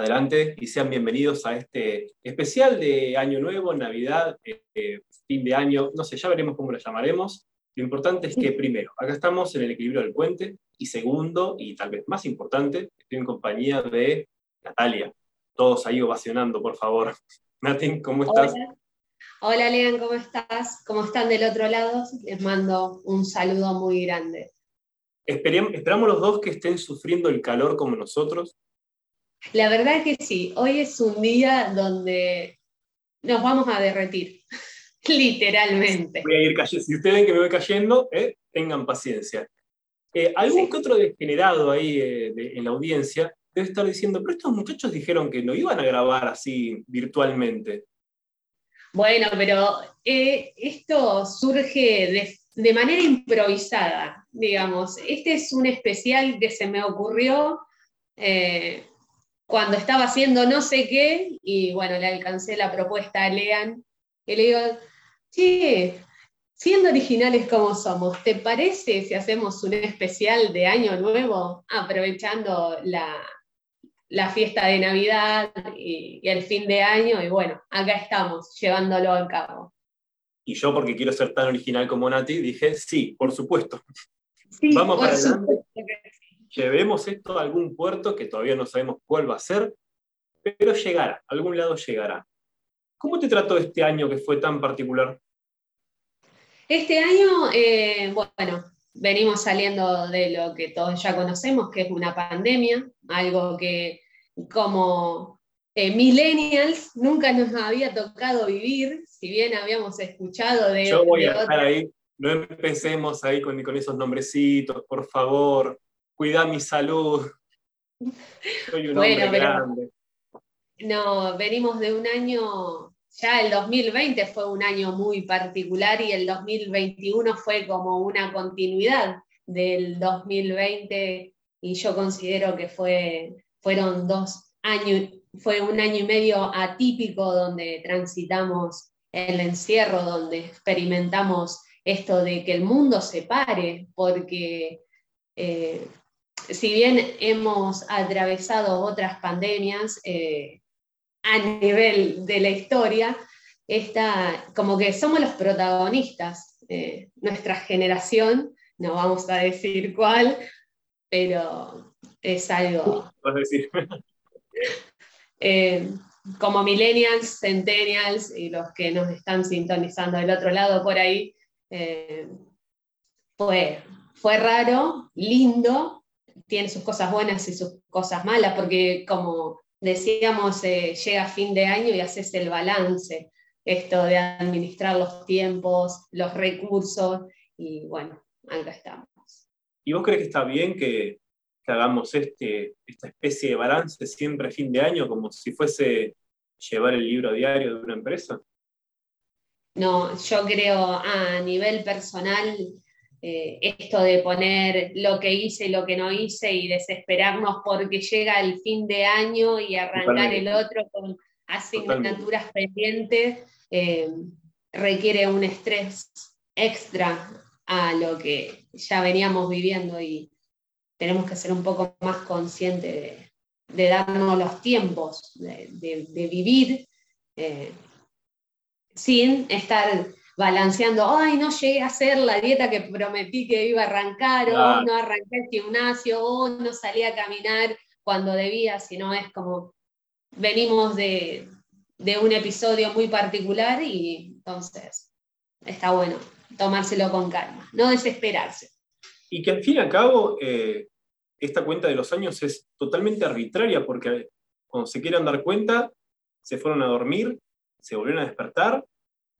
adelante y sean bienvenidos a este especial de Año Nuevo, Navidad, eh, fin de año, no sé, ya veremos cómo lo llamaremos. Lo importante es que primero, acá estamos en el equilibrio del puente y segundo, y tal vez más importante, estoy en compañía de Natalia. Todos ahí ovacionando, por favor. Natin, ¿cómo estás? Hola. Hola, Lean, ¿cómo estás? ¿Cómo están del otro lado? Les mando un saludo muy grande. esperamos los dos que estén sufriendo el calor como nosotros, la verdad que sí, hoy es un día donde nos vamos a derretir, literalmente. Voy a ir cayendo. Si ustedes ven que me voy cayendo, eh, tengan paciencia. Eh, algún que otro degenerado ahí eh, en la audiencia debe estar diciendo, pero estos muchachos dijeron que no iban a grabar así virtualmente. Bueno, pero esto surge de manera improvisada, digamos. Este es un especial que se me ocurrió cuando estaba haciendo no sé qué, y bueno, le alcancé la propuesta a Lean, y le digo, sí, siendo originales como somos, ¿te parece si hacemos un especial de Año Nuevo, aprovechando la, fiesta de Navidad y, el fin de año? Y bueno, acá estamos, llevándolo a cabo. Y yo, porque quiero ser tan original como Nati, dije, sí, por supuesto. Vamos para adelante llevemos esto a algún puerto que todavía no sabemos cuál va a ser, pero llegará, a algún lado llegará. ¿Cómo te trató este año que fue tan particular? Este año, eh, bueno, venimos saliendo de lo que todos ya conocemos, que es una pandemia, algo que como eh, millennials nunca nos había tocado vivir, si bien habíamos escuchado de... Yo voy a estar ahí, no empecemos ahí con, con esos nombrecitos, por favor cuida mi salud. Soy un hombre grande. No, venimos de un año, ya el 2020 fue un año muy particular y el 2021 fue como una continuidad del 2020 y yo considero que fue, fueron dos años, fue un año y medio atípico donde transitamos el encierro, donde experimentamos esto de que el mundo se pare, porque eh, si bien hemos atravesado otras pandemias eh, a nivel de la historia, esta, como que somos los protagonistas, eh, nuestra generación, no vamos a decir cuál, pero es algo... ¿Vas a decir? Eh, como millennials, centennials y los que nos están sintonizando del otro lado por ahí, fue, fue raro, lindo, tiene sus cosas buenas y sus cosas malas, porque como decíamos, eh, llega fin de año y haces el balance, esto de administrar los tiempos, los recursos, y bueno, acá estamos. ¿Y vos crees que está bien que, hagamos este, esta especie de balance siempre a fin de año, como si fuese llevar el libro diario de una empresa? No, yo creo a nivel personal eh, esto de poner lo que hice y lo que no hice y desesperarnos porque llega el fin de año y arrancar el otro con asignaturas pendientes, eh, requiere un estrés extra a lo que ya veníamos viviendo y tenemos que ser un poco más conscientes de, darnos los tiempos, de, vivir eh, sin estar balanceando, ay, no llegué a hacer la dieta que prometí que iba a arrancar, o no arranqué el gimnasio, o no salí a caminar cuando debía, sino es como venimos de, un episodio muy particular y entonces está bueno tomárselo con calma, no desesperarse. Y que al fin y al cabo, eh, esta cuenta de los años es totalmente arbitraria, porque cuando se quieran dar cuenta, se fueron a dormir, se volvieron a despertar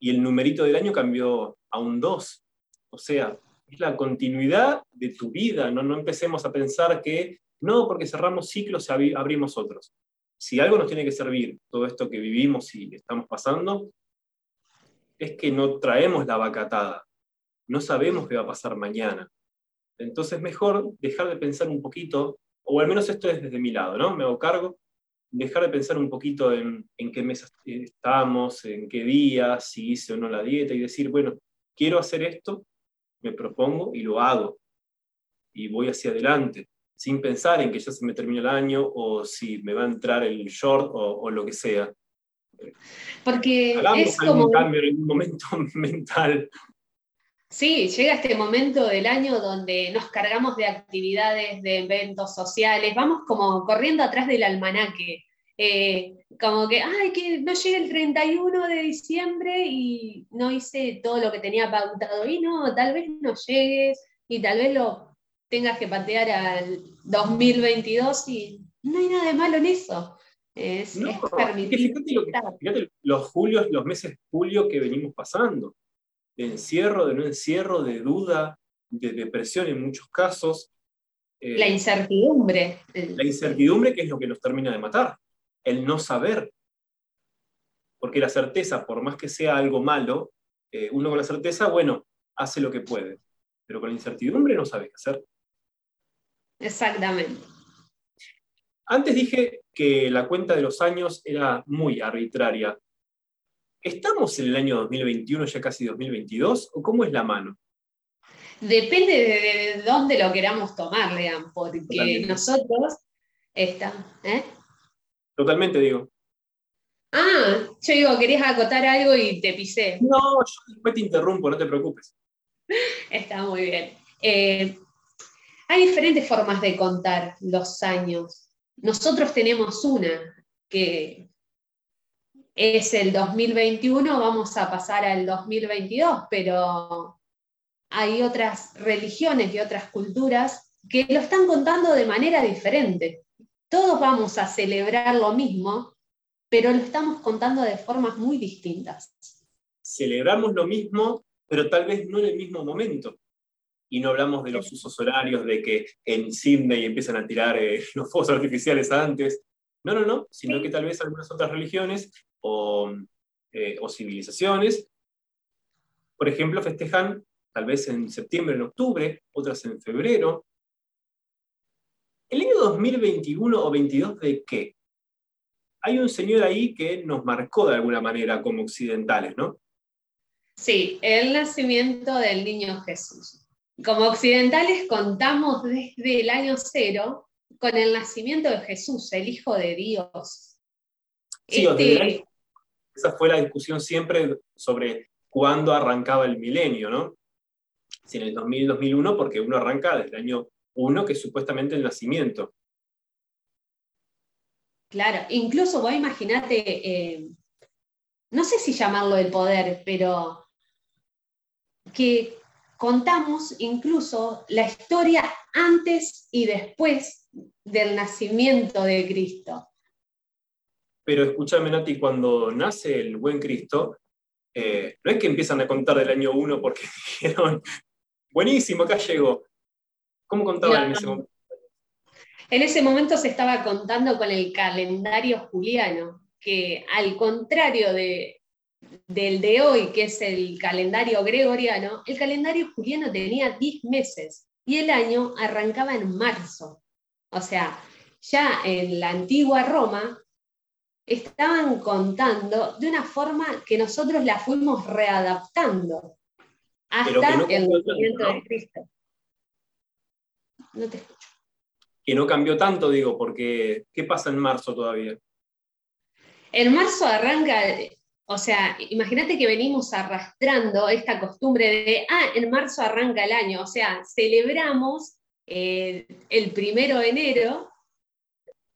y el numerito del año cambió a un 2. O sea, es la continuidad de tu vida, no, no empecemos a pensar que no, porque cerramos ciclos y abrimos otros. Si algo nos tiene que servir, todo esto que vivimos y estamos pasando, es que no traemos la vacatada, no sabemos qué va a pasar mañana. Entonces, mejor dejar de pensar un poquito, o al menos esto es desde mi lado, ¿no? Me hago cargo, dejar de pensar un poquito en, qué mes estamos, en qué día, si hice o no la dieta, y decir, bueno, quiero hacer esto, me propongo y lo hago, y voy hacia adelante, sin pensar en que ya se me termina el año o si me va a entrar el short o, lo que sea. Porque Hagamos es como... cambio en un momento mental. Sí, llega este momento del año donde nos cargamos de actividades, de eventos sociales, vamos como corriendo atrás del almanaque. Eh, como que, ay, que no llegue el 31 de diciembre y no hice todo lo que tenía pautado. Y no, tal vez no llegues y tal vez lo tengas que patear al 2022 y no hay nada de malo en eso. Es, fíjate, los julios, los meses julio que venimos pasando, de encierro, de no encierro, de duda, de depresión en muchos casos. Eh, la incertidumbre. La incertidumbre que es lo que nos termina de matar, el no saber. Porque la certeza, por más que sea algo malo, eh, uno con la certeza, bueno, hace lo que puede, pero con la incertidumbre no sabe qué hacer. Exactamente. Antes dije que la cuenta de los años era muy arbitraria. ¿Estamos en el año 2021, ya casi 2022, o cómo es la mano? Depende de, dónde lo queramos tomar, Lean, porque nosotros estamos. ¿eh? Totalmente, digo. Ah, yo digo, querías acotar algo y te pisé. No, yo después te interrumpo, no te preocupes. Está muy bien. Eh, hay diferentes formas de contar los años. Nosotros tenemos una que es el 2021, vamos a pasar al 2022, pero hay otras religiones y otras culturas que lo están contando de manera diferente. Todos vamos a celebrar lo mismo, pero lo estamos contando de formas muy distintas. Celebramos lo mismo, pero tal vez no en el mismo momento y no hablamos de los usos horarios, de que en Sydney empiezan a tirar eh, los fuegos artificiales antes. No, no, no, sino que tal vez algunas otras religiones o, eh, o civilizaciones, por ejemplo, festejan tal vez en septiembre, en octubre, otras en febrero. ¿El año 2021 o 2022 de qué? Hay un señor ahí que nos marcó de alguna manera como occidentales, ¿no? Sí, el nacimiento del niño Jesús como occidentales contamos desde el año cero con el nacimiento de Jesús, el Hijo de Dios. Sí, este esa fue la discusión siempre sobre cuándo arrancaba el milenio, ¿no? Si en el 2000, 2001, porque uno arranca desde el año 1, que es supuestamente el nacimiento. Claro, incluso vos imaginate, eh, no sé si llamarlo el poder, pero que contamos incluso la historia antes y después del nacimiento de Cristo. Pero escúchame, Nati, cuando nace el buen Cristo, eh, no es que empiezan a contar del año 1 porque dijeron, buenísimo, acá llegó. ¿Cómo contaban en ese momento? En ese momento se estaba contando con el calendario juliano, que al contrario de del de hoy, que es el calendario gregoriano, el calendario juliano tenía 10 meses y el año arrancaba en marzo. O sea, ya en la antigua Roma estaban contando de una forma que nosotros la fuimos readaptando hasta el nacimiento de Cristo. No te escucho. Que no cambió tanto, digo, porque ¿qué pasa en marzo todavía? En marzo arranca o sea, imagínate que venimos arrastrando esta costumbre de, ah, en marzo arranca el año, o sea, celebramos eh, el primero de enero,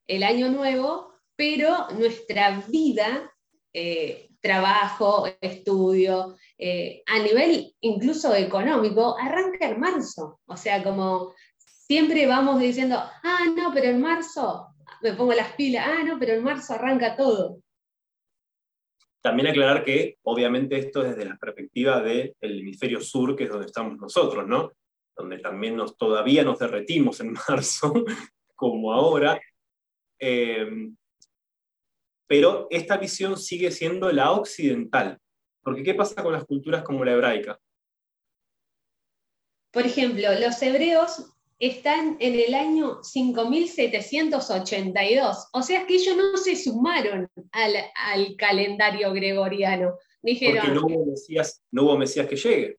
el año nuevo, pero nuestra vida, eh, trabajo, estudio, eh, a nivel incluso económico, arranca en marzo. O sea, como siempre vamos diciendo, ah, no, pero en marzo me pongo las pilas, ah, no, pero en marzo arranca todo. También aclarar que, obviamente, esto es desde la perspectiva del hemisferio sur, que es donde estamos nosotros, ¿no? Donde también todavía nos derretimos en marzo, como ahora. Eh, pero esta visión sigue siendo la occidental. Porque ¿qué pasa con las culturas como la hebraica? Por ejemplo, los hebreos están en el año 5782. O sea que ellos no se sumaron al, calendario gregoriano. Dijeron, Porque no hubo, mesías, no hubo Mesías que llegue.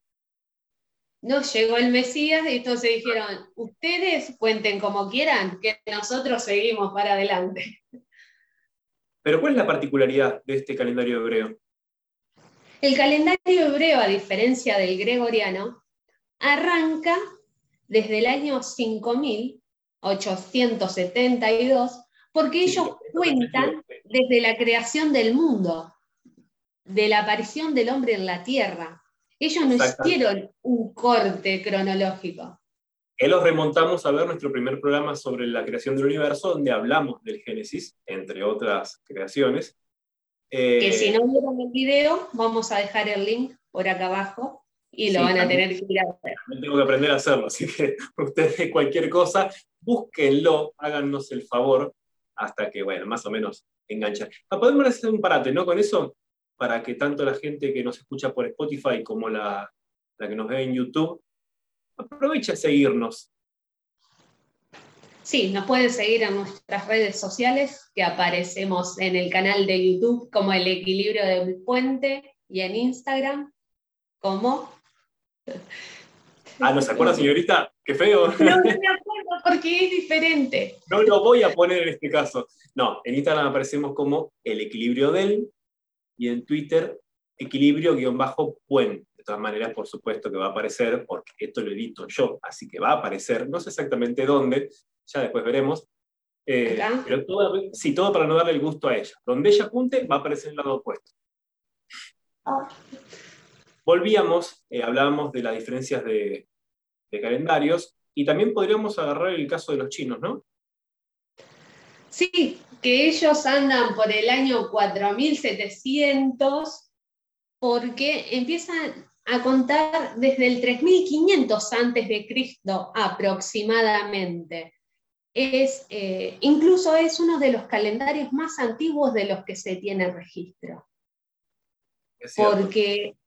no llegó el Mesías y entonces dijeron, ustedes cuenten como quieran, que nosotros seguimos para adelante. Pero ¿cuál es la particularidad de este calendario hebreo? El calendario hebreo, a diferencia del gregoriano, arranca desde el año 5872, porque ellos cuentan desde la creación del mundo, de la aparición del hombre en la tierra. Ellos no hicieron un corte cronológico. Que los remontamos a ver nuestro primer programa sobre la creación del universo, donde hablamos del Génesis, entre otras creaciones. que si no vieron el video, vamos a dejar el link por acá abajo y lo van a tener que ir a ver. Tengo que aprender a hacerlo, así que ustedes cualquier cosa, búsquenlo, háganos el favor, hasta que, bueno, más o menos enganchan. Ah, podemos hacer un parate, ¿no? Con eso, para que tanto la gente que nos escucha por Spotify como la, la que nos ve en YouTube aproveche a seguirnos. Sí, nos pueden seguir en nuestras redes sociales, que aparecemos en el canal de YouTube como El Equilibrio del Puente y en Instagram como... Ah, ¿no se acuerda, señorita? Qué feo. No, no me acuerdo porque es diferente. No lo voy a poner en este caso. No, en Instagram aparecemos como El Equilibrio del y en Twitter equilibrio-puente todas maneras, por supuesto que va a aparecer, porque esto lo edito yo, así que va a aparecer, no sé exactamente dónde, ya después veremos. Eh, pero todo, sí, todo para no darle el gusto a ella. Donde ella apunte, va a aparecer el lado opuesto. Ah. Volvíamos, eh, hablábamos de las diferencias de, de calendarios, y también podríamos agarrar el caso de los chinos, ¿no? Sí, que ellos andan por el año 4700 porque empiezan a contar desde el 3500 antes de Cristo aproximadamente. Es, eh, incluso es uno de los calendarios más antiguos de los que se tiene registro. Porque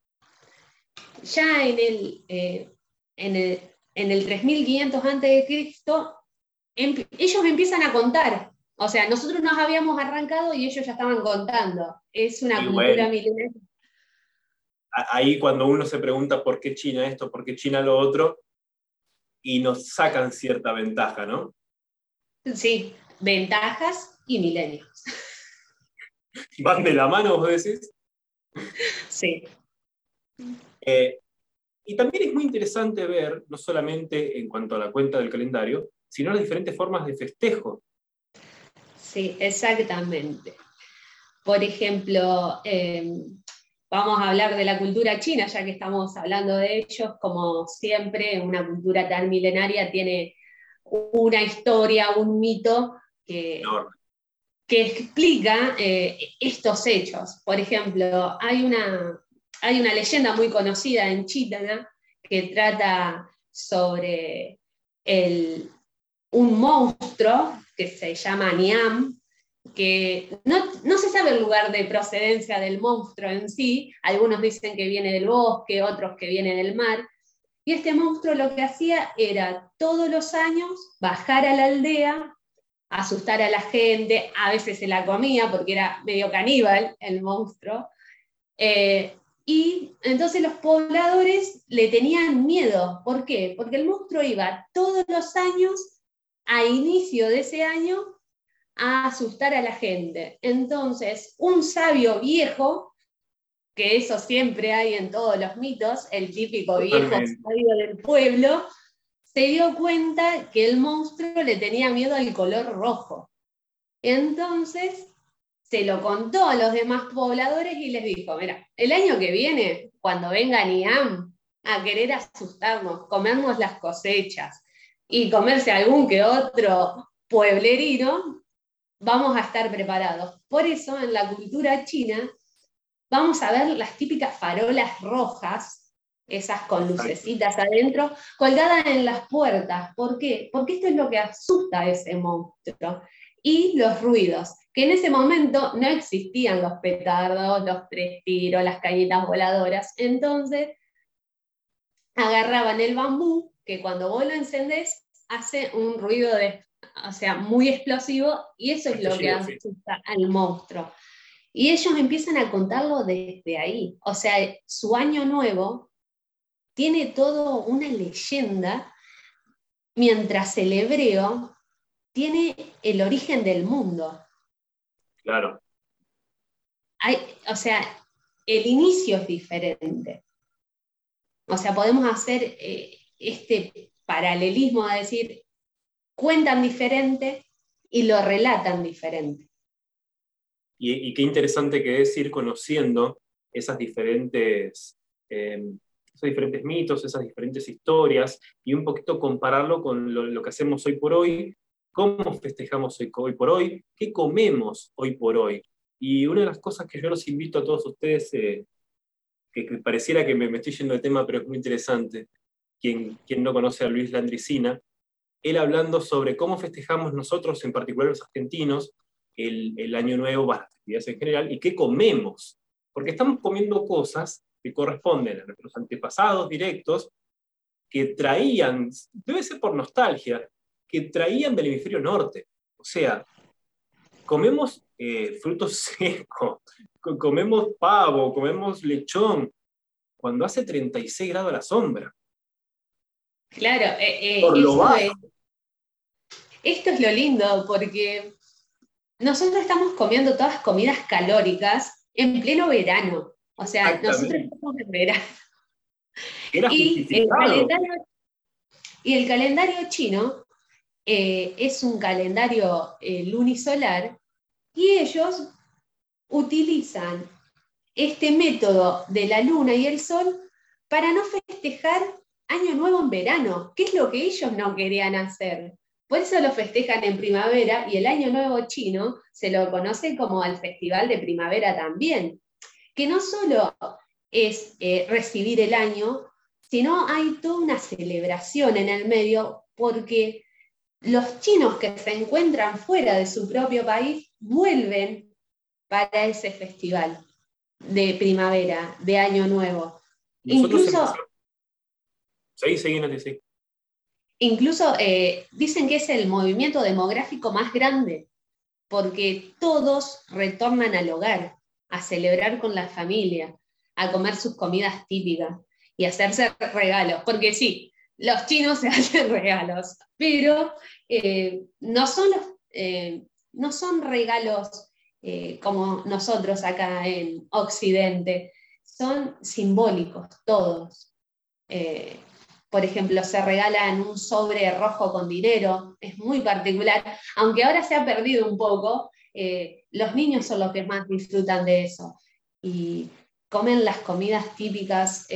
ya en el, eh, en el, en el 3500 antes de Cristo, ellos empiezan a contar. O sea, nosotros nos habíamos arrancado y ellos ya estaban contando. Es una cultura milenaria ahí cuando uno se pregunta por qué China esto, por qué China lo otro, y nos sacan cierta ventaja, ¿no? Sí, ventajas y milenios. ¿Van de la mano, vos decís? Sí. Eh, y también es muy interesante ver, no solamente en cuanto a la cuenta del calendario, sino las diferentes formas de festejo. Sí, exactamente. Por ejemplo, eh, Vamos a hablar de la cultura china, ya que estamos hablando de ellos. Como siempre, una cultura tan milenaria tiene una historia, un mito que, que explica eh, estos hechos. Por ejemplo, hay una, hay una leyenda muy conocida en China que trata sobre el, un monstruo que se llama Niam, que no, se sabe el lugar de procedencia del monstruo en sí, algunos dicen que viene del bosque, otros que viene del mar, y este monstruo lo que hacía era todos los años bajar a la aldea, asustar a la gente, a veces se la comía porque era medio caníbal el monstruo, eh, y entonces los pobladores le tenían miedo. ¿Por qué? Porque el monstruo iba todos los años, a inicio de ese año, a asustar a la gente. Entonces, un sabio viejo, que eso siempre hay en todos los mitos, el típico viejo sabio del pueblo, se dio cuenta que el monstruo le tenía miedo al color rojo. Entonces, se lo contó a los demás pobladores y les dijo, mira, el año que viene, cuando venga Niam a querer asustarnos, comernos las cosechas y comerse algún que otro pueblerino, vamos a estar preparados. Por eso en la cultura china vamos a ver las típicas farolas rojas, esas con lucecitas adentro, colgadas en las puertas. ¿Por qué? Porque esto es lo que asusta a ese monstruo. Y los ruidos, que en ese momento no existían los petardos, los tres tiros, las cañitas voladoras. Entonces agarraban el bambú, que cuando vos lo encendés hace un ruido de o sea, muy explosivo, y eso es lo que asusta al monstruo. Y ellos empiezan a contarlo desde ahí. O sea, su año nuevo tiene todo una leyenda, mientras el hebreo tiene el origen del mundo. Claro. o sea, el inicio es diferente. O sea, podemos hacer eh, este paralelismo a decir, cuentan diferente y lo relatan diferente. Y, qué interesante que es ir conociendo esas diferentes, em, esos diferentes mitos, esas diferentes historias, y un poquito compararlo con lo, que hacemos hoy por hoy, cómo festejamos hoy, por hoy, qué comemos hoy por hoy. Y una de las cosas que yo los invito a todos ustedes, eh, que, pareciera que me, estoy yendo de tema, pero es muy interesante, quien, quien no conoce a Luis Landricina, él hablando sobre cómo festejamos nosotros, en particular los argentinos, el, Año Nuevo, las actividades en general, y qué comemos. Porque estamos comiendo cosas que corresponden a nuestros antepasados directos, que traían, debe ser por nostalgia, que traían del hemisferio norte. O sea, comemos eh, frutos secos, comemos pavo, comemos lechón, cuando hace 36 grados a la sombra. Claro, eh, eh, esto es lo lindo, porque nosotros estamos comiendo todas comidas calóricas en pleno verano. O sea, nosotros estamos en verano. Y el, calendario, chino eh, es un calendario lunisolar y ellos utilizan este método de la luna y el sol para no festejar Año Nuevo en verano, que es lo que ellos no querían hacer. Por eso lo festejan en primavera y el Año Nuevo chino se lo conoce como el Festival de Primavera también, que no solo es eh, recibir el año, sino hay toda una celebración en el medio porque los chinos que se encuentran fuera de su propio país vuelven para ese festival de primavera, de Año Nuevo. Incluso Sí, sí, sí. Incluso eh, dicen que es el movimiento demográfico más grande, porque todos retornan al hogar, a celebrar con la familia, a comer sus comidas típicas y hacerse regalos, porque sí, los chinos se hacen regalos, pero eh, no, son eh, no son regalos como nosotros acá en Occidente, son simbólicos todos por ejemplo, se regalan un sobre rojo con dinero, es muy particular, aunque ahora se ha perdido un poco, eh, los niños son los que más disfrutan de eso y comen las comidas típicas.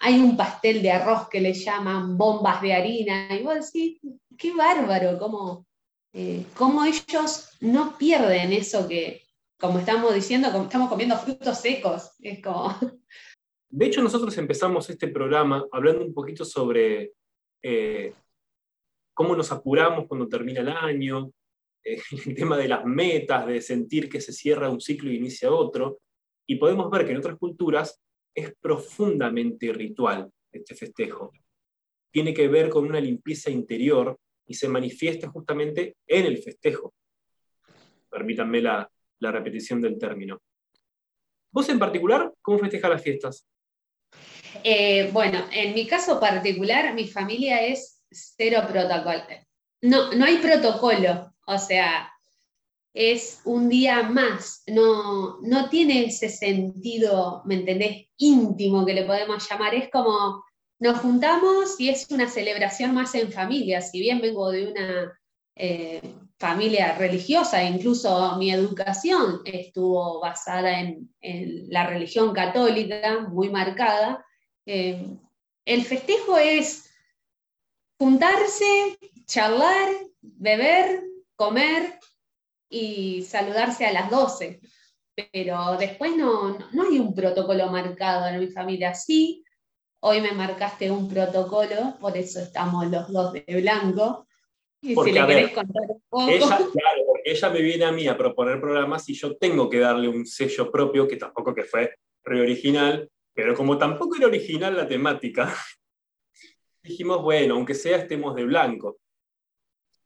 Hay un pastel de arroz que le llaman bombas de harina, y vos decís, qué bárbaro, cómo, eh, cómo ellos no pierden eso que, como estamos diciendo, estamos comiendo frutos secos, es como De hecho, nosotros empezamos este programa hablando un poquito sobre eh, cómo nos apuramos cuando termina el año, eh, el tema de las metas, de sentir que se cierra un ciclo y inicia otro, y podemos ver que en otras culturas es profundamente ritual este festejo. Tiene que ver con una limpieza interior y se manifiesta justamente en el festejo. Permítanme la, la repetición del término. ¿Vos en particular, cómo festejas las fiestas? Eh, bueno, en mi caso particular, mi familia es cero protocolo. No, no hay protocolo, o sea, es un día más, no, no tiene ese sentido, ¿me entendés?, íntimo que le podemos llamar, es como nos juntamos y es una celebración más en familia, si bien vengo de una eh, familia religiosa, incluso mi educación estuvo basada en, en la religión católica, muy marcada, eh, el festejo es juntarse, charlar, beber, comer y saludarse a las 12. Pero después no, no hay un protocolo marcado en mi familia. Sí, hoy me marcaste un protocolo, por eso estamos los dos de blanco. Y si le querés contar un poco. Ella, claro, porque ella me viene a mí a proponer programas y yo tengo que darle un sello propio, que tampoco que fue re original, pero como tampoco era original la temática, dijimos, bueno, aunque sea estemos de blanco.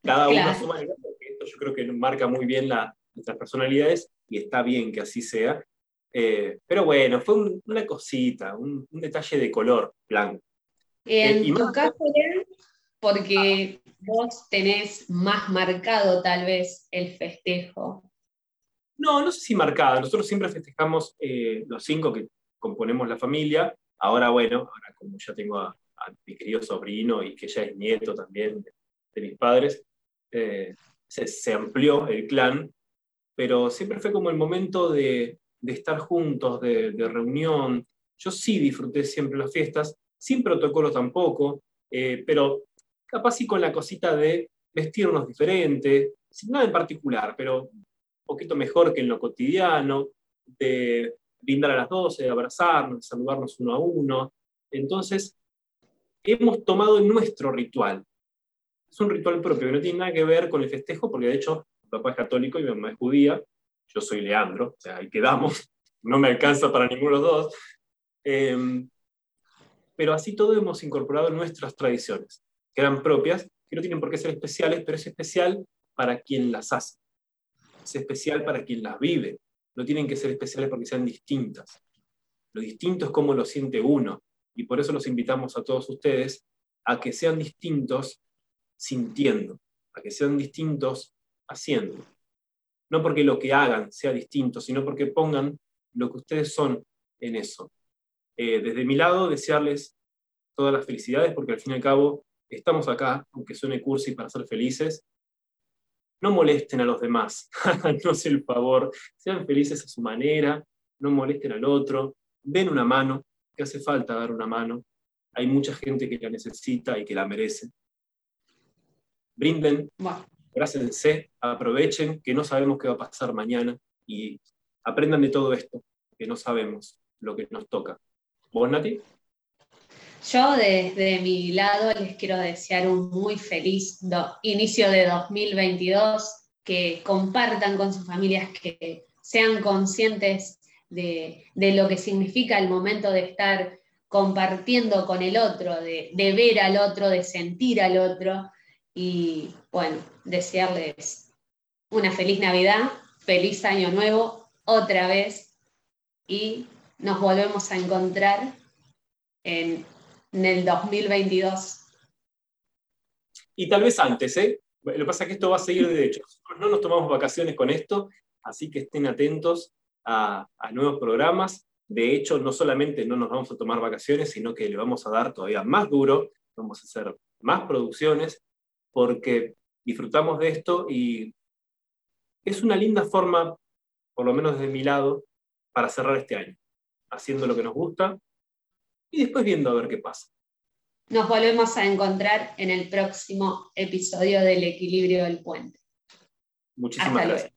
Cada uno suma de yo creo que marca muy bien la, nuestras personalidades y está bien que así sea. Eh, pero bueno, fue una cosita, un, detalle de color blanco. En eh, tu caso, porque vos tenés más marcado tal vez el festejo. No, no sé si marcado. Nosotros siempre festejamos eh, los cinco que componemos la familia. Ahora, bueno, ahora como ya tengo a, mi querido sobrino y que ya es nieto también de, mis padres, se, amplió el clan, pero siempre fue como el momento de, estar juntos, de, reunión. Yo sí disfruté siempre las fiestas, sin protocolo tampoco, eh, pero capaz sí con la cosita de vestirnos diferente, sin nada en particular, pero un poquito mejor que en lo cotidiano, de brindar a las 12, de abrazarnos, de saludarnos uno a uno. Entonces, hemos tomado nuestro ritual. Es un ritual propio que no tiene nada que ver con el festejo, porque de hecho mi papá es católico y mi mamá es judía, yo soy Leandro, o sea, ahí quedamos, no me alcanza para ninguno de los dos. Em, pero así todo hemos incorporado nuestras tradiciones, que eran propias, que no tienen por qué ser especiales, pero es especial para quien las hace. Es especial para quien las vive. No tienen que ser especiales porque sean distintas. Lo distinto es cómo lo siente uno. Y por eso los invitamos a todos ustedes a que sean distintos sintiendo, a que sean distintos haciendo. No porque lo que hagan sea distinto, sino porque pongan lo que ustedes son en eso. Eh, desde mi lado, desearles todas las felicidades, porque al fin y al cabo estamos acá, aunque suene cursi, para ser felices. No molesten a los demás, háganos el favor, sean felices a su manera, no molesten al otro, den una mano, que hace falta dar una mano. Hay mucha gente que la necesita y que la merece. Brinden, abrácense, aprovechen que no sabemos qué va a pasar mañana y aprendan de todo esto, que no sabemos lo que nos toca. ¿Vos, Nati? Yo desde mi lado les quiero desear un muy feliz inicio de 2022, que compartan con sus familias, que sean conscientes de, lo que significa el momento de estar compartiendo con el otro, de, de ver al otro, de sentir al otro y bueno, desearles una feliz Navidad, feliz año nuevo otra vez y nos volvemos a encontrar en, el 2022. Y tal vez antes, ¿eh? Lo que pasa es que esto va a seguir de hecho. No nos tomamos vacaciones con esto, así que estén atentos a, a, nuevos programas. De hecho, no solamente no nos vamos a tomar vacaciones, sino que le vamos a dar todavía más duro, vamos a hacer más producciones, porque disfrutamos de esto y es una linda forma, por lo menos desde mi lado, para cerrar este año haciendo lo que nos gusta y después viendo a ver qué pasa. Nos volvemos a encontrar en el próximo episodio del equilibrio del puente. Muchísimas gracias.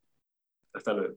Hasta luego.